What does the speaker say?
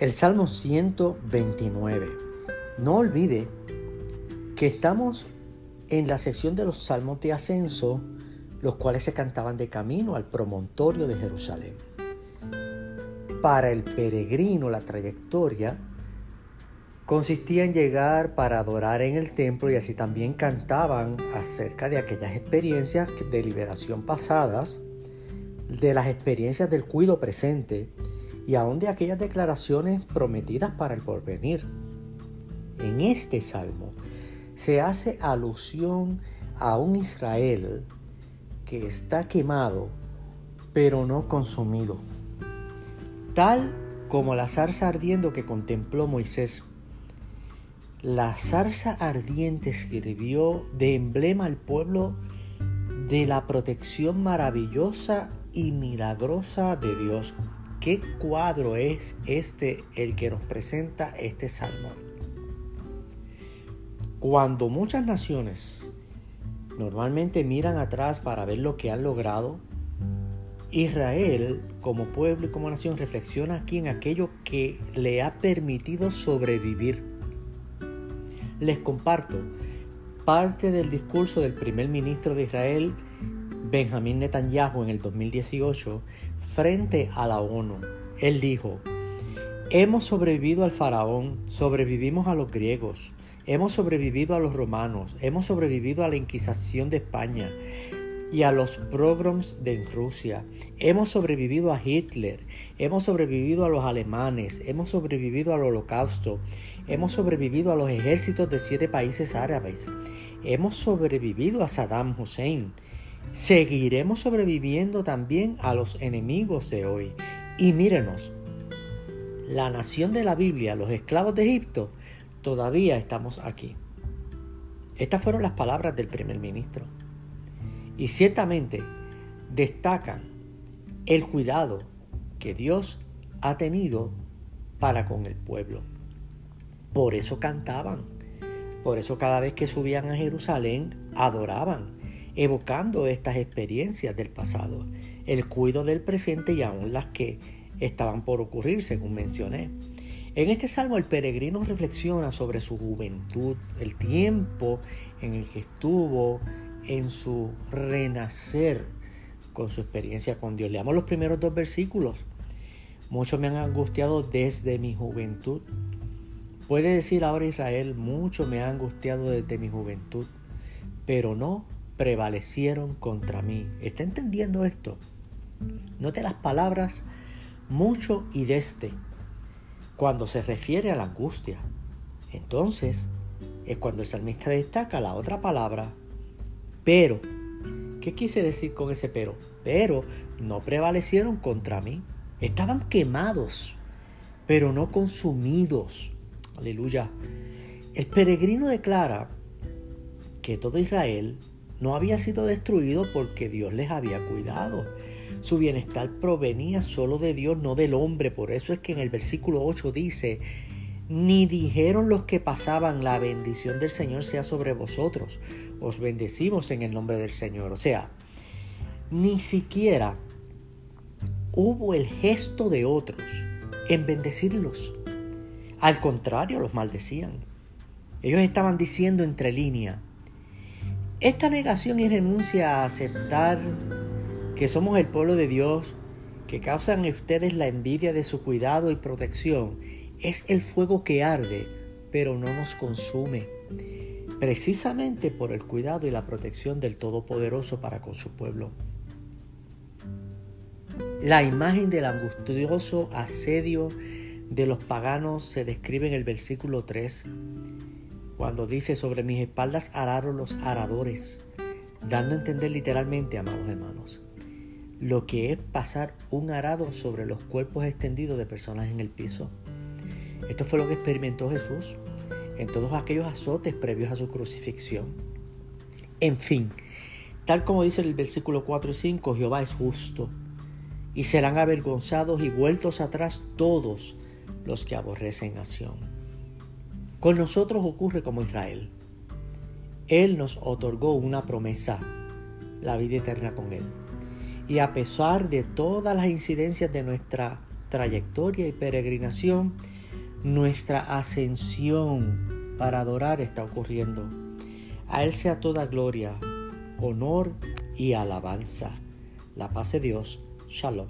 El Salmo 129. No olvide que estamos en la sección de los salmos de ascenso, los cuales se cantaban de camino al promontorio de Jerusalén. Para el peregrino la trayectoria consistía en llegar para adorar en el templo y así también cantaban acerca de aquellas experiencias de liberación pasadas, de las experiencias del cuido presente, y aún de aquellas declaraciones prometidas para el porvenir. En este salmo se hace alusión a un Israel que está quemado, pero no consumido, tal como la zarza ardiendo que contempló Moisés. La zarza ardiente sirvió de emblema al pueblo de la protección maravillosa y milagrosa de Dios ¿Qué cuadro es este el que nos presenta este salmo? Cuando muchas naciones normalmente miran atrás para ver lo que han logrado, Israel como pueblo y como nación reflexiona aquí en aquello que le ha permitido sobrevivir. Les comparto parte del discurso del primer ministro de Israel, Benjamín Netanyahu, en el 2018, frente a la ONU. Él dijo, hemos sobrevivido al faraón, sobrevivimos a los griegos, hemos sobrevivido a los romanos, hemos sobrevivido a la Inquisición de España y a los pogroms de Rusia. Hemos sobrevivido a Hitler, hemos sobrevivido a los alemanes, hemos sobrevivido al holocausto, hemos sobrevivido a los ejércitos de siete países árabes, hemos sobrevivido a Saddam Hussein, seguiremos sobreviviendo también a los enemigos de hoy. Y mírenos, la nación de la Biblia, los esclavos de Egipto, todavía estamos aquí. Estas fueron las palabras del primer ministro. Y ciertamente destacan el cuidado que Dios ha tenido para con el pueblo. Por eso cantaban. Por eso cada vez que subían a Jerusalén adoraban evocando estas experiencias del pasado, el cuidado del presente y aún las que estaban por ocurrir, según mencioné. En este salmo el peregrino reflexiona sobre su juventud, el tiempo en el que estuvo en su renacer con su experiencia con Dios. Leamos los primeros dos versículos. Muchos me han angustiado desde mi juventud. Puede decir ahora Israel, mucho me ha angustiado desde mi juventud, pero no prevalecieron contra mí. ¿Está entendiendo esto? Note las palabras mucho y desde cuando se refiere a la angustia. Entonces es cuando el salmista destaca la otra palabra, pero. ¿Qué quise decir con ese pero? Pero no prevalecieron contra mí. Estaban quemados, pero no consumidos. Aleluya. El peregrino declara que todo Israel no había sido destruido porque Dios les había cuidado. Su bienestar provenía solo de Dios, no del hombre. Por eso es que en el versículo 8 dice, ni dijeron los que pasaban, la bendición del Señor sea sobre vosotros. Os bendecimos en el nombre del Señor. O sea, ni siquiera hubo el gesto de otros en bendecirlos. Al contrario, los maldecían. Ellos estaban diciendo entre líneas, esta negación y renuncia a aceptar que somos el pueblo de Dios, que causan en ustedes la envidia de su cuidado y protección, es el fuego que arde, pero no nos consume, precisamente por el cuidado y la protección del Todopoderoso para con su pueblo. La imagen del angustioso asedio de los paganos se describe en el versículo 3 cuando dice sobre mis espaldas araron los aradores, dando a entender literalmente, amados hermanos, lo que es pasar un arado sobre los cuerpos extendidos de personas en el piso. Esto fue lo que experimentó Jesús en todos aquellos azotes previos a su crucifixión. En fin, tal como dice el versículo 4 y 5, Jehová es justo, y serán avergonzados y vueltos atrás todos los que aborrecen nación. Con nosotros ocurre como Israel. Él nos otorgó una promesa, la vida eterna con Él. Y a pesar de todas las incidencias de nuestra trayectoria y peregrinación, Nuestra ascensión para adorar está ocurriendo. A Él sea toda gloria, honor y alabanza. La paz de Dios. Shalom.